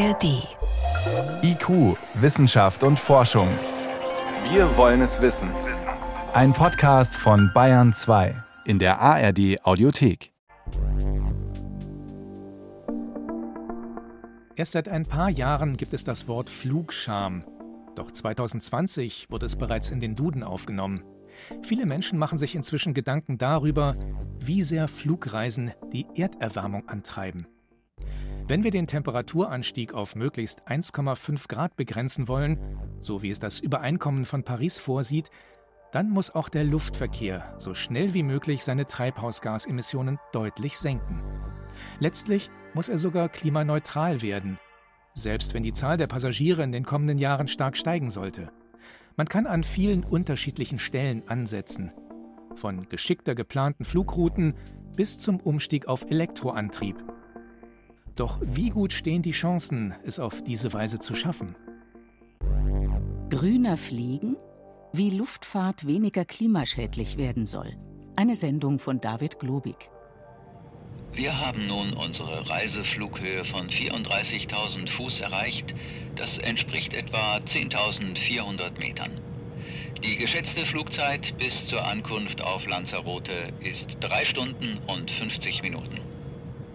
ARD. IQ, Wissenschaft und Forschung. Wir wollen es wissen. Ein Podcast von Bayern 2 in der ARD Audiothek. Erst seit ein paar Jahren gibt es das Wort Flugscham. Doch 2020 wurde es bereits in den Duden aufgenommen. Viele Menschen machen sich inzwischen Gedanken darüber, wie sehr Flugreisen die Erderwärmung antreiben. Wenn wir den Temperaturanstieg auf möglichst 1,5 Grad begrenzen wollen, so wie es das Übereinkommen von Paris vorsieht, dann muss auch der Luftverkehr so schnell wie möglich seine Treibhausgasemissionen deutlich senken. Letztlich muss er sogar klimaneutral werden, selbst wenn die Zahl der Passagiere in den kommenden Jahren stark steigen sollte. Man kann an vielen unterschiedlichen Stellen ansetzen, von geschickter geplanten Flugrouten bis zum Umstieg auf Elektroantrieb. Doch wie gut stehen die Chancen, es auf diese Weise zu schaffen? Grüner Fliegen? Wie Luftfahrt weniger klimaschädlich werden soll. Eine Sendung von David Globig. Wir haben nun unsere Reiseflughöhe von 34.000 Fuß erreicht. Das entspricht etwa 10.400 Metern. Die geschätzte Flugzeit bis zur Ankunft auf Lanzarote ist 3 Stunden und 50 Minuten.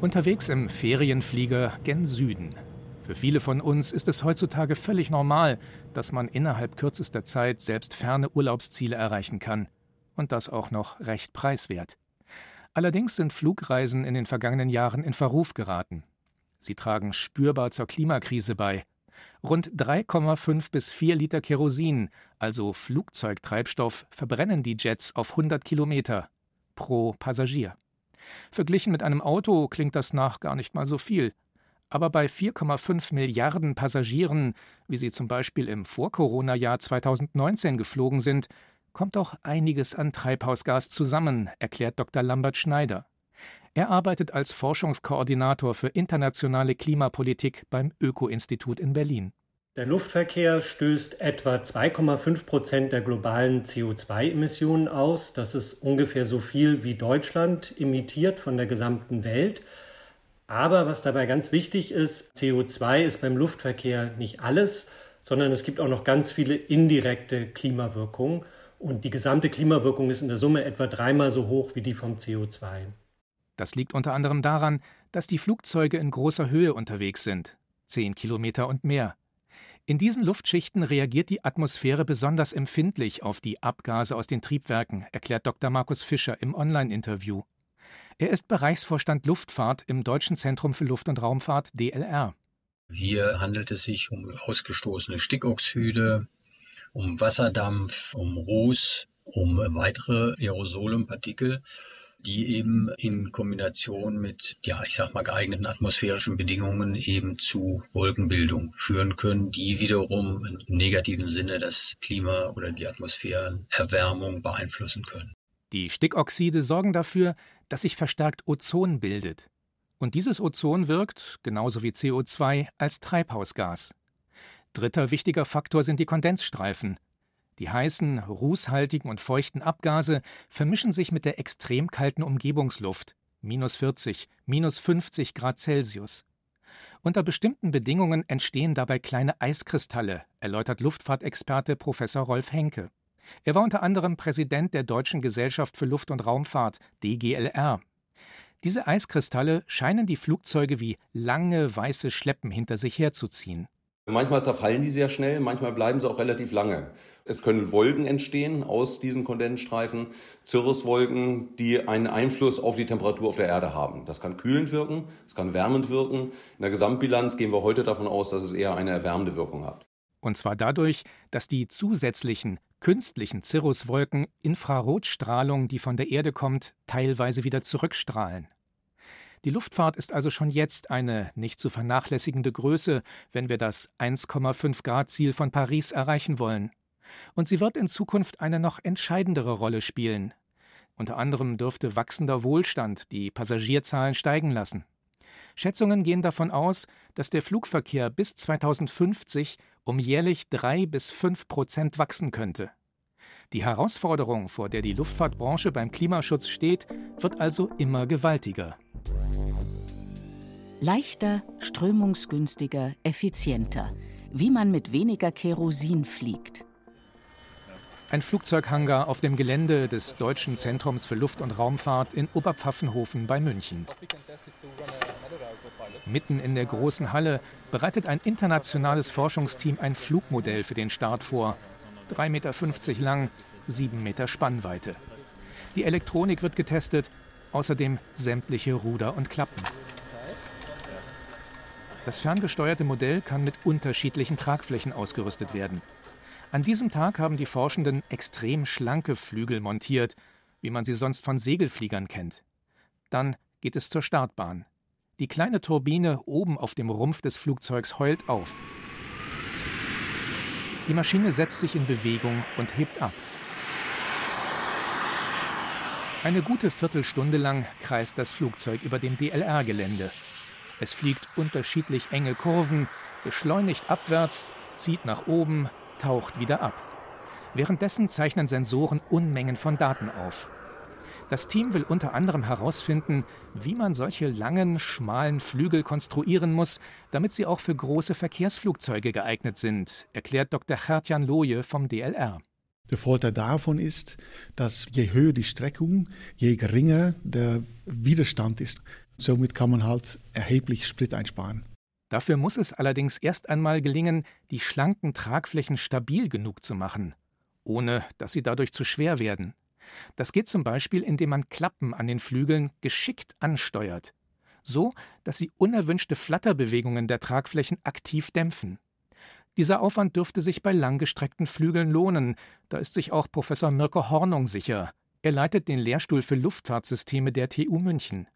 Unterwegs im Ferienflieger gen Süden. Für viele von uns ist es heutzutage völlig normal, dass man innerhalb kürzester Zeit selbst ferne Urlaubsziele erreichen kann. Und das auch noch recht preiswert. Allerdings sind Flugreisen in den vergangenen Jahren in Verruf geraten. Sie tragen spürbar zur Klimakrise bei. Rund 3,5 bis 4 Liter Kerosin, also Flugzeugtreibstoff, verbrennen die Jets auf 100 Kilometer pro Passagier. Verglichen mit einem Auto klingt das nach gar nicht mal so viel. Aber bei 4,5 Milliarden Passagieren, wie sie zum Beispiel im Vor-Corona-Jahr 2019 geflogen sind, kommt doch einiges an Treibhausgas zusammen, erklärt Dr. Lambert Schneider. Er arbeitet als Forschungskoordinator für internationale Klimapolitik beim Öko-Institut in Berlin. Der Luftverkehr stößt etwa 2,5 Prozent der globalen CO2-Emissionen aus. Das ist ungefähr so viel wie Deutschland emittiert von der gesamten Welt. Aber was dabei ganz wichtig ist, CO2 ist beim Luftverkehr nicht alles, sondern es gibt auch noch ganz viele indirekte Klimawirkungen. Und die gesamte Klimawirkung ist in der Summe etwa dreimal so hoch wie die vom CO2. Das liegt unter anderem daran, dass die Flugzeuge in großer Höhe unterwegs sind, 10 Kilometer und mehr. In diesen Luftschichten reagiert die Atmosphäre besonders empfindlich auf die Abgase aus den Triebwerken, erklärt Dr. Markus Fischer im Online-Interview. Er ist Bereichsvorstand Luftfahrt im Deutschen Zentrum für Luft- und Raumfahrt DLR. Hier handelt es sich um ausgestoßene Stickoxide, um Wasserdampf, um Ruß, um weitere Aerosole und Partikel die eben in Kombination mit, ja, ich sag mal, geeigneten atmosphärischen Bedingungen eben zu Wolkenbildung führen können, die wiederum im negativen Sinne das Klima oder die Atmosphärenerwärmung beeinflussen können. Die Stickoxide sorgen dafür, dass sich verstärkt Ozon bildet. Und dieses Ozon wirkt, genauso wie CO2, als Treibhausgas. Dritter wichtiger Faktor sind die Kondensstreifen, die heißen, rußhaltigen und feuchten Abgase vermischen sich mit der extrem kalten Umgebungsluft minus 40, minus 50 Grad Celsius. Unter bestimmten Bedingungen entstehen dabei kleine Eiskristalle, erläutert Luftfahrtexperte Professor Rolf Henke. Er war unter anderem Präsident der Deutschen Gesellschaft für Luft- und Raumfahrt, DGLR. Diese Eiskristalle scheinen die Flugzeuge wie lange weiße Schleppen hinter sich herzuziehen. Manchmal zerfallen die sehr schnell, manchmal bleiben sie auch relativ lange. Es können Wolken entstehen aus diesen Kondensstreifen, Cirruswolken, die einen Einfluss auf die Temperatur auf der Erde haben. Das kann kühlend wirken, es kann wärmend wirken. In der Gesamtbilanz gehen wir heute davon aus, dass es eher eine erwärmende Wirkung hat. Und zwar dadurch, dass die zusätzlichen künstlichen Cirruswolken Infrarotstrahlung, die von der Erde kommt, teilweise wieder zurückstrahlen. Die Luftfahrt ist also schon jetzt eine nicht zu vernachlässigende Größe, wenn wir das 1,5 Grad Ziel von Paris erreichen wollen. Und sie wird in Zukunft eine noch entscheidendere Rolle spielen. Unter anderem dürfte wachsender Wohlstand die Passagierzahlen steigen lassen. Schätzungen gehen davon aus, dass der Flugverkehr bis 2050 um jährlich drei bis fünf Prozent wachsen könnte. Die Herausforderung, vor der die Luftfahrtbranche beim Klimaschutz steht, wird also immer gewaltiger. Leichter, strömungsgünstiger, effizienter. Wie man mit weniger Kerosin fliegt. Ein Flugzeughangar auf dem Gelände des Deutschen Zentrums für Luft- und Raumfahrt in Oberpfaffenhofen bei München. Mitten in der großen Halle bereitet ein internationales Forschungsteam ein Flugmodell für den Start vor. 3,50 Meter lang, 7 Meter Spannweite. Die Elektronik wird getestet, außerdem sämtliche Ruder und Klappen. Das ferngesteuerte Modell kann mit unterschiedlichen Tragflächen ausgerüstet werden. An diesem Tag haben die Forschenden extrem schlanke Flügel montiert, wie man sie sonst von Segelfliegern kennt. Dann geht es zur Startbahn. Die kleine Turbine oben auf dem Rumpf des Flugzeugs heult auf. Die Maschine setzt sich in Bewegung und hebt ab. Eine gute Viertelstunde lang kreist das Flugzeug über dem DLR-Gelände. Es fliegt unterschiedlich enge Kurven, beschleunigt abwärts, zieht nach oben, taucht wieder ab. Währenddessen zeichnen Sensoren Unmengen von Daten auf. Das Team will unter anderem herausfinden, wie man solche langen, schmalen Flügel konstruieren muss, damit sie auch für große Verkehrsflugzeuge geeignet sind, erklärt Dr. Gertjan Loje vom DLR. Der Vorteil davon ist, dass je höher die Streckung, je geringer der Widerstand ist. Somit kann man halt erheblich Sprit einsparen. Dafür muss es allerdings erst einmal gelingen, die schlanken Tragflächen stabil genug zu machen, ohne dass sie dadurch zu schwer werden. Das geht zum Beispiel, indem man Klappen an den Flügeln geschickt ansteuert, so dass sie unerwünschte Flatterbewegungen der Tragflächen aktiv dämpfen. Dieser Aufwand dürfte sich bei langgestreckten Flügeln lohnen, da ist sich auch Professor Mirko Hornung sicher. Er leitet den Lehrstuhl für Luftfahrtsysteme der TU München.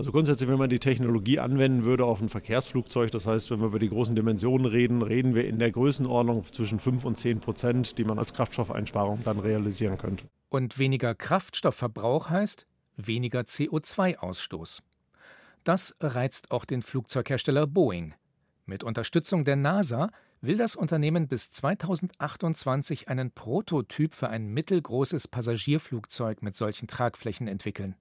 Also grundsätzlich, wenn man die Technologie anwenden würde auf ein Verkehrsflugzeug, das heißt, wenn wir über die großen Dimensionen reden, reden wir in der Größenordnung zwischen 5 und 10 Prozent, die man als Kraftstoffeinsparung dann realisieren könnte. Und weniger Kraftstoffverbrauch heißt weniger CO2-Ausstoß. Das reizt auch den Flugzeughersteller Boeing. Mit Unterstützung der NASA will das Unternehmen bis 2028 einen Prototyp für ein mittelgroßes Passagierflugzeug mit solchen Tragflächen entwickeln.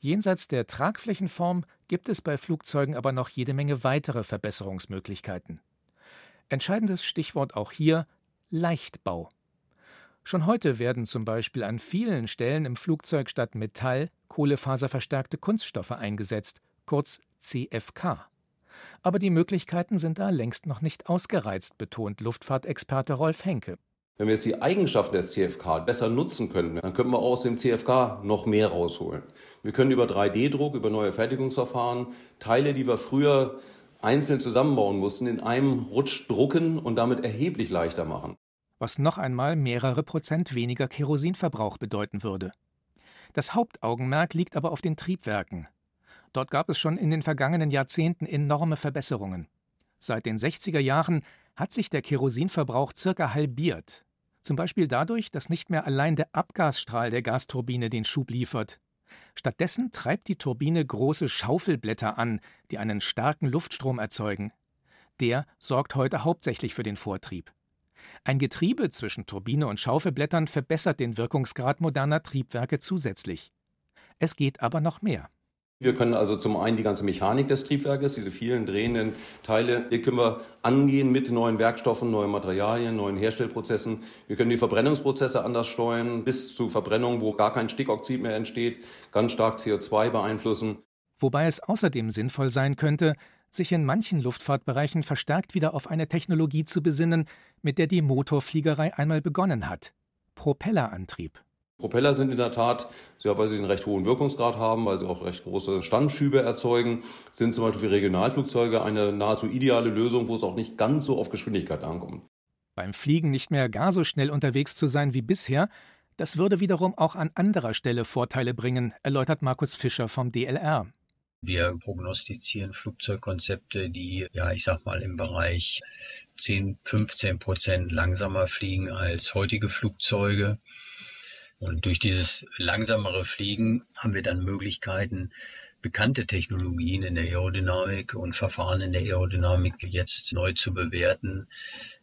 Jenseits der Tragflächenform gibt es bei Flugzeugen aber noch jede Menge weitere Verbesserungsmöglichkeiten. Entscheidendes Stichwort auch hier Leichtbau. Schon heute werden zum Beispiel an vielen Stellen im Flugzeug statt Metall kohlefaserverstärkte Kunststoffe eingesetzt, kurz CFK. Aber die Möglichkeiten sind da längst noch nicht ausgereizt, betont Luftfahrtexperte Rolf Henke. Wenn wir jetzt die Eigenschaften des CFK besser nutzen können, dann können wir aus dem CFK noch mehr rausholen. Wir können über 3D-Druck, über neue Fertigungsverfahren Teile, die wir früher einzeln zusammenbauen mussten, in einem Rutsch drucken und damit erheblich leichter machen was noch einmal mehrere Prozent weniger Kerosinverbrauch bedeuten würde. Das Hauptaugenmerk liegt aber auf den Triebwerken. Dort gab es schon in den vergangenen Jahrzehnten enorme Verbesserungen. Seit den 60er Jahren hat sich der Kerosinverbrauch circa halbiert. Zum Beispiel dadurch, dass nicht mehr allein der Abgasstrahl der Gasturbine den Schub liefert. Stattdessen treibt die Turbine große Schaufelblätter an, die einen starken Luftstrom erzeugen. Der sorgt heute hauptsächlich für den Vortrieb. Ein Getriebe zwischen Turbine und Schaufelblättern verbessert den Wirkungsgrad moderner Triebwerke zusätzlich. Es geht aber noch mehr. Wir können also zum einen die ganze Mechanik des Triebwerkes, diese vielen drehenden Teile, die können wir angehen mit neuen Werkstoffen, neuen Materialien, neuen Herstellprozessen. Wir können die Verbrennungsprozesse anders steuern, bis zu Verbrennung, wo gar kein Stickoxid mehr entsteht, ganz stark CO2 beeinflussen. Wobei es außerdem sinnvoll sein könnte, sich in manchen Luftfahrtbereichen verstärkt wieder auf eine Technologie zu besinnen, mit der die Motorfliegerei einmal begonnen hat. Propellerantrieb. Propeller sind in der Tat, ja, weil sie einen recht hohen Wirkungsgrad haben, weil sie auch recht große Standschübe erzeugen, sind zum Beispiel für Regionalflugzeuge eine nahezu ideale Lösung, wo es auch nicht ganz so auf Geschwindigkeit ankommt. Beim Fliegen nicht mehr gar so schnell unterwegs zu sein wie bisher, das würde wiederum auch an anderer Stelle Vorteile bringen, erläutert Markus Fischer vom DLR. Wir prognostizieren Flugzeugkonzepte, die, ja, ich sag mal, im Bereich 10, 15 Prozent langsamer fliegen als heutige Flugzeuge. Und durch dieses langsamere Fliegen haben wir dann Möglichkeiten, bekannte Technologien in der Aerodynamik und Verfahren in der Aerodynamik jetzt neu zu bewerten,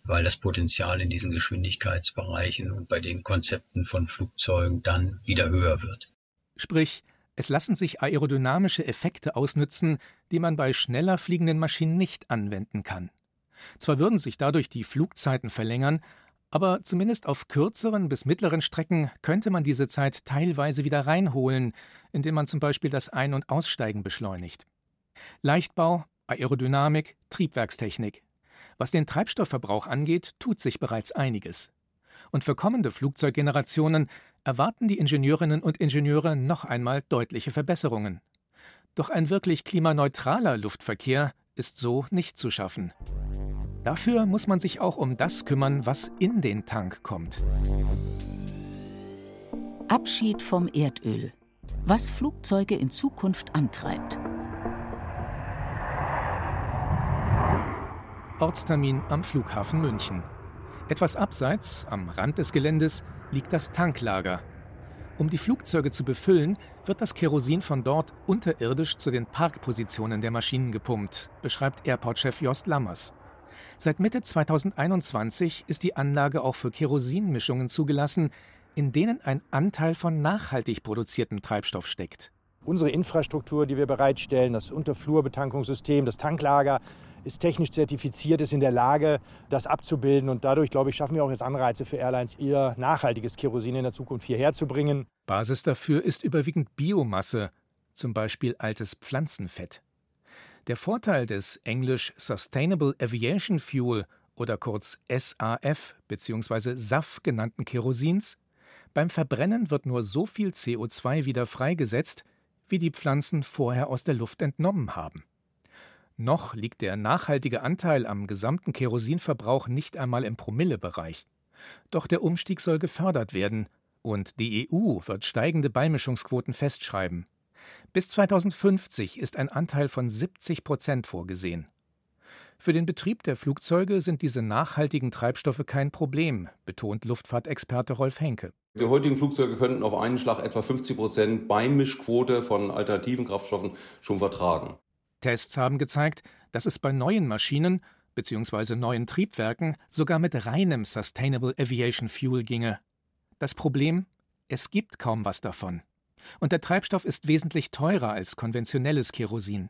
weil das Potenzial in diesen Geschwindigkeitsbereichen und bei den Konzepten von Flugzeugen dann wieder höher wird. Sprich, Es lassen sich aerodynamische Effekte ausnützen, die man bei schneller fliegenden Maschinen nicht anwenden kann. Zwar würden sich dadurch die Flugzeiten verlängern, aber zumindest auf kürzeren bis mittleren Strecken könnte man diese Zeit teilweise wieder reinholen, indem man zum Beispiel das Ein- und Aussteigen beschleunigt. Leichtbau, Aerodynamik, Triebwerkstechnik. Was den Treibstoffverbrauch angeht, tut sich bereits einiges. Und für kommende Flugzeuggenerationen erwarten die Ingenieurinnen und Ingenieure noch einmal deutliche Verbesserungen. Doch ein wirklich klimaneutraler Luftverkehr ist so nicht zu schaffen. Dafür muss man sich auch um das kümmern, was in den Tank kommt. Abschied vom Erdöl. Was Flugzeuge in Zukunft antreibt. Ortstermin am Flughafen München. Etwas abseits, am Rand des Geländes, liegt das Tanklager. Um die Flugzeuge zu befüllen, wird das Kerosin von dort unterirdisch zu den Parkpositionen der Maschinen gepumpt, beschreibt Airport-Chef Jost Lammers. Seit Mitte 2021 ist die Anlage auch für Kerosinmischungen zugelassen, in denen ein Anteil von nachhaltig produziertem Treibstoff steckt. Unsere Infrastruktur, die wir bereitstellen, das Unterflurbetankungssystem, das Tanklager, ist technisch zertifiziert, ist in der Lage, das abzubilden. Und dadurch, glaube ich, schaffen wir auch jetzt Anreize für Airlines, ihr nachhaltiges Kerosin in der Zukunft hierher zu bringen. Basis dafür ist überwiegend Biomasse, zum Beispiel altes Pflanzenfett. Der Vorteil des englisch Sustainable Aviation Fuel oder kurz SAF bzw. SAF genannten Kerosins beim Verbrennen wird nur so viel CO2 wieder freigesetzt, wie die Pflanzen vorher aus der Luft entnommen haben. Noch liegt der nachhaltige Anteil am gesamten Kerosinverbrauch nicht einmal im Promillebereich. Doch der Umstieg soll gefördert werden, und die EU wird steigende Beimischungsquoten festschreiben. Bis 2050 ist ein Anteil von 70 Prozent vorgesehen. Für den Betrieb der Flugzeuge sind diese nachhaltigen Treibstoffe kein Problem, betont Luftfahrtexperte Rolf Henke. Die heutigen Flugzeuge könnten auf einen Schlag etwa 50 Prozent Beimischquote von alternativen Kraftstoffen schon vertragen. Tests haben gezeigt, dass es bei neuen Maschinen bzw. neuen Triebwerken sogar mit reinem Sustainable Aviation Fuel ginge. Das Problem? Es gibt kaum was davon. Und der Treibstoff ist wesentlich teurer als konventionelles Kerosin.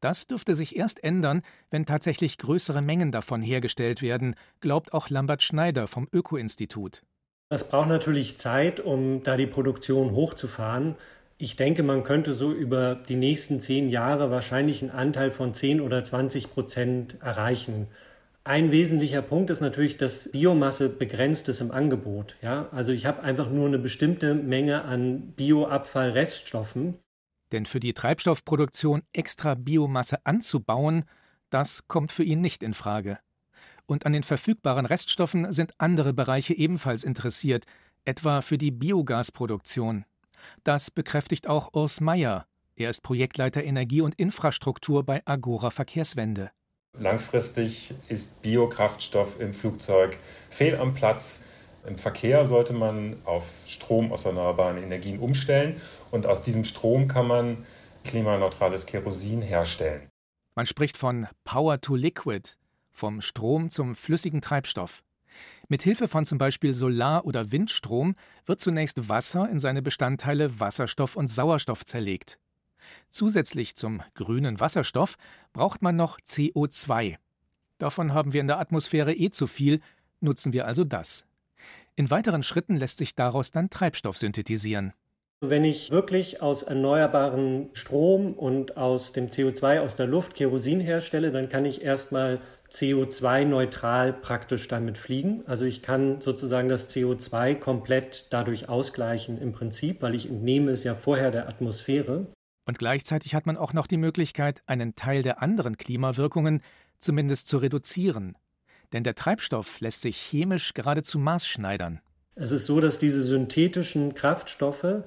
Das dürfte sich erst ändern, wenn tatsächlich größere Mengen davon hergestellt werden, glaubt auch Lambert Schneider vom Öko-Institut. Es braucht natürlich Zeit, um da die Produktion hochzufahren. Ich denke, man könnte so über die nächsten zehn Jahre wahrscheinlich einen Anteil von 10 oder 20 Prozent erreichen. Ein wesentlicher Punkt ist natürlich, dass Biomasse begrenzt ist im Angebot. Ja? Also ich habe einfach nur eine bestimmte Menge an Bioabfallreststoffen. Denn für die Treibstoffproduktion extra Biomasse anzubauen, das kommt für ihn nicht in Frage. Und an den verfügbaren Reststoffen sind andere Bereiche ebenfalls interessiert, etwa für die Biogasproduktion. Das bekräftigt auch Urs Meyer. Er ist Projektleiter Energie und Infrastruktur bei Agora Verkehrswende. Langfristig ist Biokraftstoff im Flugzeug fehl am Platz. Im Verkehr sollte man auf Strom aus erneuerbaren Energien umstellen und aus diesem Strom kann man klimaneutrales Kerosin herstellen. Man spricht von Power to Liquid, vom Strom zum flüssigen Treibstoff. Mit Hilfe von zum Beispiel Solar- oder Windstrom wird zunächst Wasser in seine Bestandteile Wasserstoff und Sauerstoff zerlegt. Zusätzlich zum grünen Wasserstoff braucht man noch CO2. Davon haben wir in der Atmosphäre eh zu viel, nutzen wir also das. In weiteren Schritten lässt sich daraus dann Treibstoff synthetisieren. Wenn ich wirklich aus erneuerbaren Strom und aus dem CO2 aus der Luft Kerosin herstelle, dann kann ich erstmal CO2-neutral praktisch damit fliegen. Also ich kann sozusagen das CO2 komplett dadurch ausgleichen im Prinzip, weil ich entnehme es ja vorher der Atmosphäre. Und gleichzeitig hat man auch noch die Möglichkeit, einen Teil der anderen Klimawirkungen zumindest zu reduzieren. Denn der Treibstoff lässt sich chemisch geradezu maßschneidern. Es ist so, dass diese synthetischen Kraftstoffe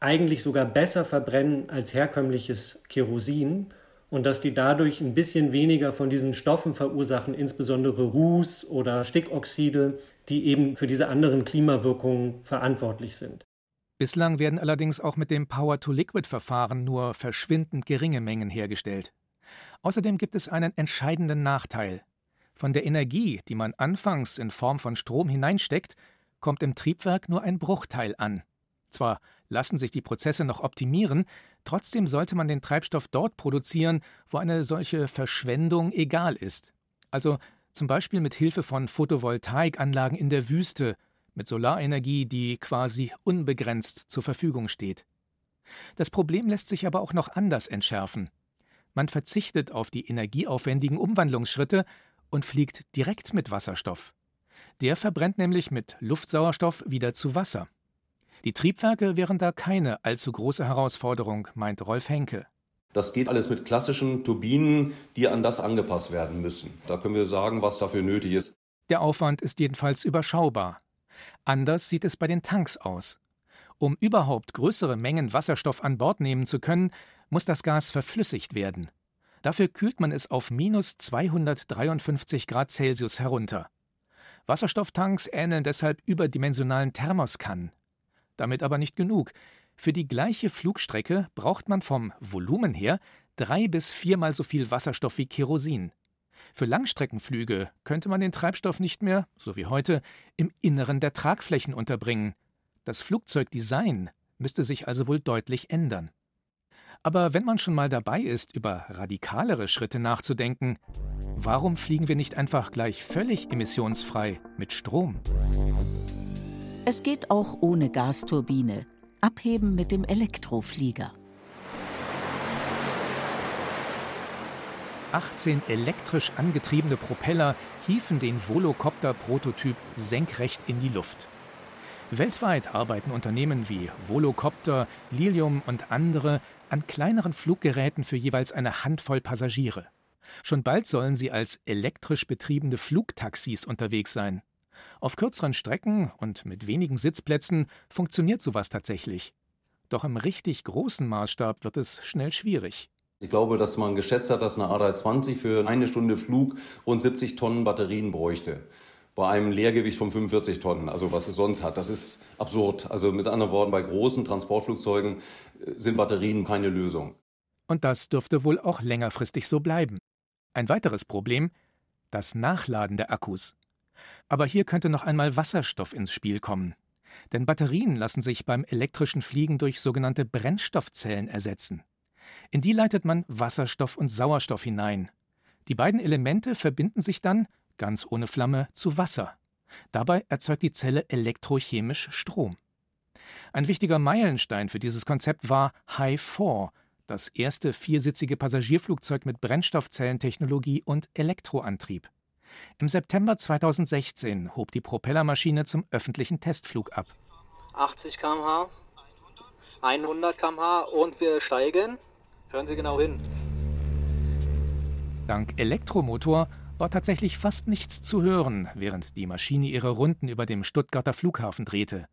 eigentlich sogar besser verbrennen als herkömmliches Kerosin und dass die dadurch ein bisschen weniger von diesen Stoffen verursachen, insbesondere Ruß oder Stickoxide, die eben für diese anderen Klimawirkungen verantwortlich sind. Bislang werden allerdings auch mit dem Power-to-Liquid-Verfahren nur verschwindend geringe Mengen hergestellt. Außerdem gibt es einen entscheidenden Nachteil. Von der Energie, die man anfangs in Form von Strom hineinsteckt, kommt im Triebwerk nur ein Bruchteil an. Zwar lassen sich die Prozesse noch optimieren, trotzdem sollte man den Treibstoff dort produzieren, wo eine solche Verschwendung egal ist. Also zum Beispiel mit Hilfe von Photovoltaikanlagen in der Wüste, mit Solarenergie, die quasi unbegrenzt zur Verfügung steht. Das Problem lässt sich aber auch noch anders entschärfen. Man verzichtet auf die energieaufwendigen Umwandlungsschritte und fliegt direkt mit Wasserstoff. Der verbrennt nämlich mit Luftsauerstoff wieder zu Wasser. Die Triebwerke wären da keine allzu große Herausforderung, meint Rolf Henke. Das geht alles mit klassischen Turbinen, die an das angepasst werden müssen. Da können wir sagen, was dafür nötig ist. Der Aufwand ist jedenfalls überschaubar. Anders sieht es bei den Tanks aus. Um überhaupt größere Mengen Wasserstoff an Bord nehmen zu können, muss das Gas verflüssigt werden. Dafür kühlt man es auf minus 253 Grad Celsius herunter. Wasserstofftanks ähneln deshalb überdimensionalen Thermoskannen. Damit aber nicht genug. Für die gleiche Flugstrecke braucht man vom Volumen her drei bis viermal so viel Wasserstoff wie Kerosin. Für Langstreckenflüge könnte man den Treibstoff nicht mehr, so wie heute, im Inneren der Tragflächen unterbringen. Das Flugzeugdesign müsste sich also wohl deutlich ändern. Aber wenn man schon mal dabei ist, über radikalere Schritte nachzudenken, warum fliegen wir nicht einfach gleich völlig emissionsfrei mit Strom? Es geht auch ohne Gasturbine. Abheben mit dem Elektroflieger. 18 elektrisch angetriebene Propeller hieven den Volocopter-Prototyp senkrecht in die Luft. Weltweit arbeiten Unternehmen wie Volocopter, Lilium und andere an kleineren Fluggeräten für jeweils eine Handvoll Passagiere. Schon bald sollen sie als elektrisch betriebene Flugtaxis unterwegs sein. Auf kürzeren Strecken und mit wenigen Sitzplätzen funktioniert sowas tatsächlich. Doch im richtig großen Maßstab wird es schnell schwierig. Ich glaube, dass man geschätzt hat, dass eine A320 für eine Stunde Flug rund 70 Tonnen Batterien bräuchte. Bei einem Leergewicht von 45 Tonnen, also was es sonst hat. Das ist absurd. Also mit anderen Worten, bei großen Transportflugzeugen äh, sind Batterien keine Lösung. Und das dürfte wohl auch längerfristig so bleiben. Ein weiteres Problem, das Nachladen der Akkus. Aber hier könnte noch einmal Wasserstoff ins Spiel kommen. Denn Batterien lassen sich beim elektrischen Fliegen durch sogenannte Brennstoffzellen ersetzen. In die leitet man Wasserstoff und Sauerstoff hinein. Die beiden Elemente verbinden sich dann, ganz ohne Flamme, zu Wasser. Dabei erzeugt die Zelle elektrochemisch Strom. Ein wichtiger Meilenstein für dieses Konzept war High 4, das erste viersitzige Passagierflugzeug mit Brennstoffzellentechnologie und Elektroantrieb. Im September 2016 hob die Propellermaschine zum öffentlichen Testflug ab. 80 km/h, 100 km/h und wir steigen. Hören Sie genau hin. Dank Elektromotor war tatsächlich fast nichts zu hören, während die Maschine ihre Runden über dem Stuttgarter Flughafen drehte.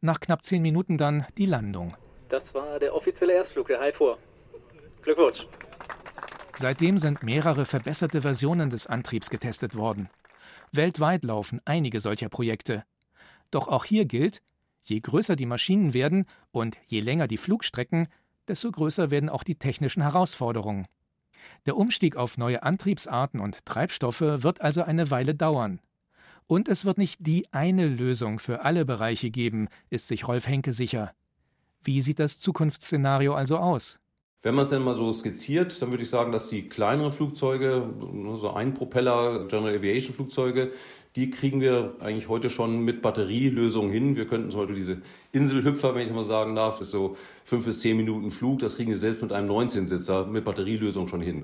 Nach knapp zehn Minuten dann die Landung. Das war der offizielle Erstflug der 4. Glückwunsch. Seitdem sind mehrere verbesserte Versionen des Antriebs getestet worden. Weltweit laufen einige solcher Projekte. Doch auch hier gilt, je größer die Maschinen werden und je länger die Flugstrecken, desto größer werden auch die technischen Herausforderungen. Der Umstieg auf neue Antriebsarten und Treibstoffe wird also eine Weile dauern. Und es wird nicht die eine Lösung für alle Bereiche geben, ist sich Rolf Henke sicher. Wie sieht das Zukunftsszenario also aus? Wenn man es denn mal so skizziert, dann würde ich sagen, dass die kleineren Flugzeuge, so ein Propeller, General Aviation Flugzeuge, die kriegen wir eigentlich heute schon mit Batterielösungen hin. Wir könnten zum Beispiel diese Inselhüpfer, wenn ich mal sagen darf, ist so fünf bis zehn Minuten Flug, das kriegen wir selbst mit einem 19-Sitzer mit Batterielösung schon hin.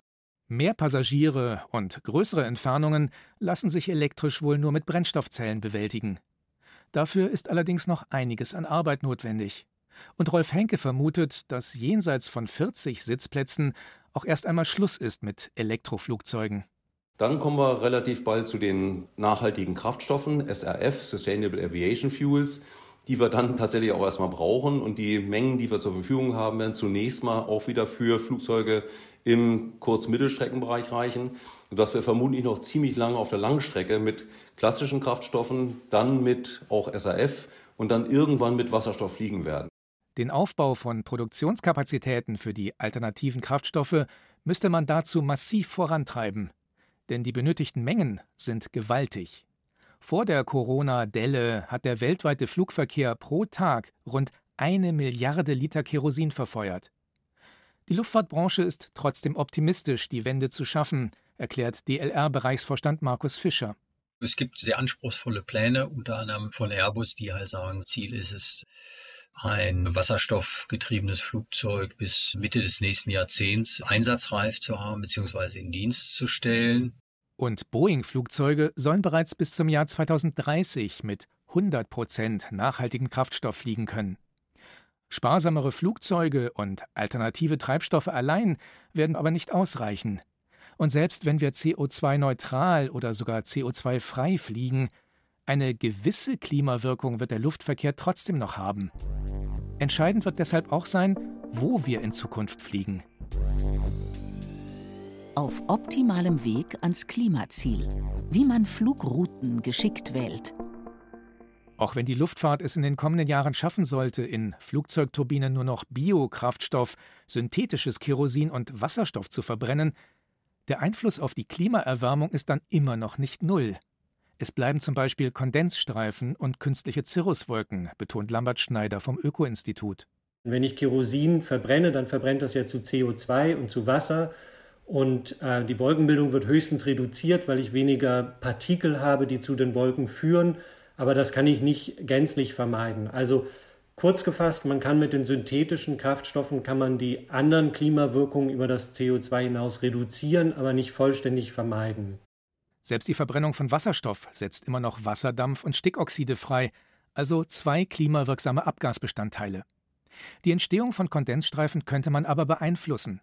Mehr Passagiere und größere Entfernungen lassen sich elektrisch wohl nur mit Brennstoffzellen bewältigen. Dafür ist allerdings noch einiges an Arbeit notwendig. Und Rolf Henke vermutet, dass jenseits von 40 Sitzplätzen auch erst einmal Schluss ist mit Elektroflugzeugen. Dann kommen wir relativ bald zu den nachhaltigen Kraftstoffen, SRF, Sustainable Aviation Fuels, die wir dann tatsächlich auch erstmal brauchen. Und die Mengen, die wir zur Verfügung haben, werden zunächst mal auch wieder für Flugzeuge im Kurz-Mittelstreckenbereich reichen, sodass wir vermutlich noch ziemlich lange auf der Langstrecke mit klassischen Kraftstoffen, dann mit auch SAF und dann irgendwann mit Wasserstoff fliegen werden. Den Aufbau von Produktionskapazitäten für die alternativen Kraftstoffe müsste man dazu massiv vorantreiben denn die benötigten Mengen sind gewaltig. Vor der Corona-Delle hat der weltweite Flugverkehr pro Tag rund eine Milliarde Liter Kerosin verfeuert. Die Luftfahrtbranche ist trotzdem optimistisch, die Wende zu schaffen, erklärt DLR-Bereichsvorstand Markus Fischer. Es gibt sehr anspruchsvolle Pläne, unter anderem von Airbus, die halt sagen, Ziel ist es, ein wasserstoffgetriebenes Flugzeug bis Mitte des nächsten Jahrzehnts einsatzreif zu haben bzw. in Dienst zu stellen. Und Boeing-Flugzeuge sollen bereits bis zum Jahr 2030 mit 100 Prozent nachhaltigen Kraftstoff fliegen können. Sparsamere Flugzeuge und alternative Treibstoffe allein werden aber nicht ausreichen. Und selbst wenn wir CO2-neutral oder sogar CO2-frei fliegen, eine gewisse Klimawirkung wird der Luftverkehr trotzdem noch haben. Entscheidend wird deshalb auch sein, wo wir in Zukunft fliegen. Auf optimalem Weg ans Klimaziel. Wie man Flugrouten geschickt wählt. Auch wenn die Luftfahrt es in den kommenden Jahren schaffen sollte, in Flugzeugturbinen nur noch Biokraftstoff, synthetisches Kerosin und Wasserstoff zu verbrennen, der Einfluss auf die Klimaerwärmung ist dann immer noch nicht null. Es bleiben zum Beispiel Kondensstreifen und künstliche Cirruswolken, betont Lambert Schneider vom Öko-Institut. Wenn ich Kerosin verbrenne, dann verbrennt das ja zu CO2 und zu Wasser. Und äh, die Wolkenbildung wird höchstens reduziert, weil ich weniger Partikel habe, die zu den Wolken führen. Aber das kann ich nicht gänzlich vermeiden. Also kurz gefasst, man kann mit den synthetischen Kraftstoffen kann man die anderen Klimawirkungen über das CO2 hinaus reduzieren, aber nicht vollständig vermeiden. Selbst die Verbrennung von Wasserstoff setzt immer noch Wasserdampf und Stickoxide frei, also zwei klimawirksame Abgasbestandteile. Die Entstehung von Kondensstreifen könnte man aber beeinflussen.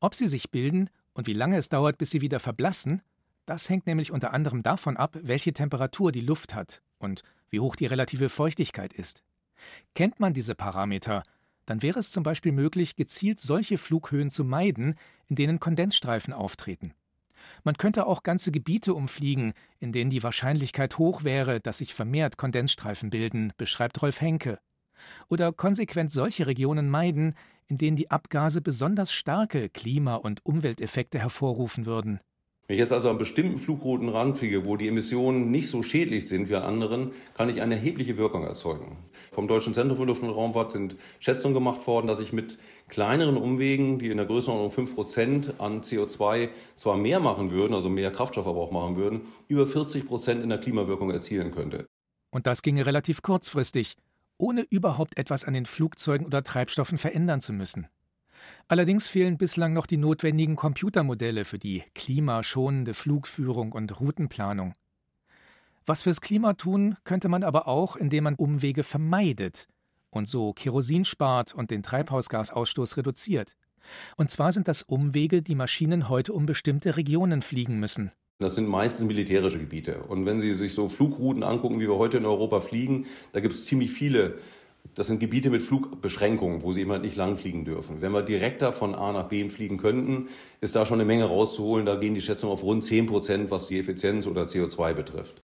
Ob sie sich bilden und wie lange es dauert, bis sie wieder verblassen, das hängt nämlich unter anderem davon ab, welche Temperatur die Luft hat und wie hoch die relative Feuchtigkeit ist. Kennt man diese Parameter, dann wäre es zum Beispiel möglich, gezielt solche Flughöhen zu meiden, in denen Kondensstreifen auftreten. Man könnte auch ganze Gebiete umfliegen, in denen die Wahrscheinlichkeit hoch wäre, dass sich vermehrt Kondensstreifen bilden, beschreibt Rolf Henke. Oder konsequent solche Regionen meiden, in denen die Abgase besonders starke Klima- und Umwelteffekte hervorrufen würden. Wenn ich jetzt also an bestimmten Flugrouten ranfliege, wo die Emissionen nicht so schädlich sind wie an anderen, kann ich eine erhebliche Wirkung erzeugen. Vom Deutschen Zentrum für Luft- und Raumfahrt sind Schätzungen gemacht worden, dass ich mit kleineren Umwegen, die in der Größenordnung 5% an CO2 zwar mehr machen würden, also mehr Kraftstoffverbrauch machen würden, über 40% in der Klimawirkung erzielen könnte. Und das ginge relativ kurzfristig, ohne überhaupt etwas an den Flugzeugen oder Treibstoffen verändern zu müssen. Allerdings fehlen bislang noch die notwendigen Computermodelle für die klimaschonende Flugführung und Routenplanung. Was fürs Klima tun, könnte man aber auch, indem man Umwege vermeidet und so Kerosin spart und den Treibhausgasausstoß reduziert. Und zwar sind das Umwege, die Maschinen heute um bestimmte Regionen fliegen müssen. Das sind meistens militärische Gebiete. Und wenn Sie sich so Flugrouten angucken, wie wir heute in Europa fliegen, da gibt es ziemlich viele das sind Gebiete mit Flugbeschränkungen, wo sie immer nicht langfliegen dürfen. Wenn wir direkter von A nach B fliegen könnten, ist da schon eine Menge rauszuholen. Da gehen die Schätzungen auf rund 10 Prozent, was die Effizienz oder CO2 betrifft.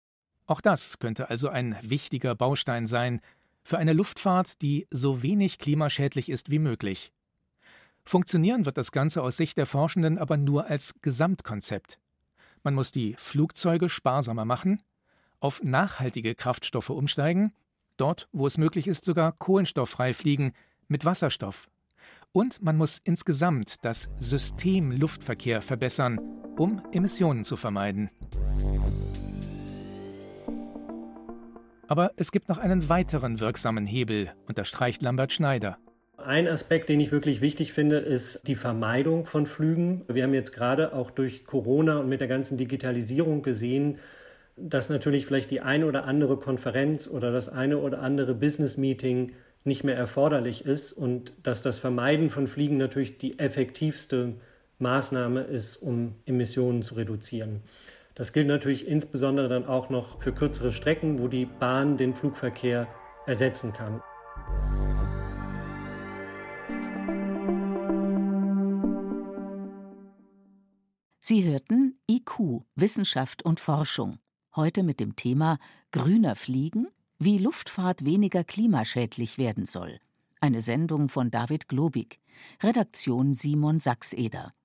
Auch das könnte also ein wichtiger Baustein sein für eine Luftfahrt, die so wenig klimaschädlich ist wie möglich. Funktionieren wird das Ganze aus Sicht der Forschenden aber nur als Gesamtkonzept. Man muss die Flugzeuge sparsamer machen, auf nachhaltige Kraftstoffe umsteigen dort, wo es möglich ist, sogar kohlenstofffrei fliegen, mit Wasserstoff. Und man muss insgesamt das System Luftverkehr verbessern, um Emissionen zu vermeiden. Aber es gibt noch einen weiteren wirksamen Hebel, unterstreicht Lambert Schneider. Ein Aspekt, den ich wirklich wichtig finde, ist die Vermeidung von Flügen. Wir haben jetzt gerade auch durch Corona und mit der ganzen Digitalisierung gesehen, dass natürlich vielleicht die eine oder andere Konferenz oder das eine oder andere Business-Meeting nicht mehr erforderlich ist und dass das Vermeiden von Fliegen natürlich die effektivste Maßnahme ist, um Emissionen zu reduzieren. Das gilt natürlich insbesondere dann auch noch für kürzere Strecken, wo die Bahn den Flugverkehr ersetzen kann. Sie hörten IQ, Wissenschaft und Forschung. Heute mit dem Thema Grüner Fliegen, wie Luftfahrt weniger klimaschädlich werden soll. Eine Sendung von David Globig. Redaktion Simon Sachseder.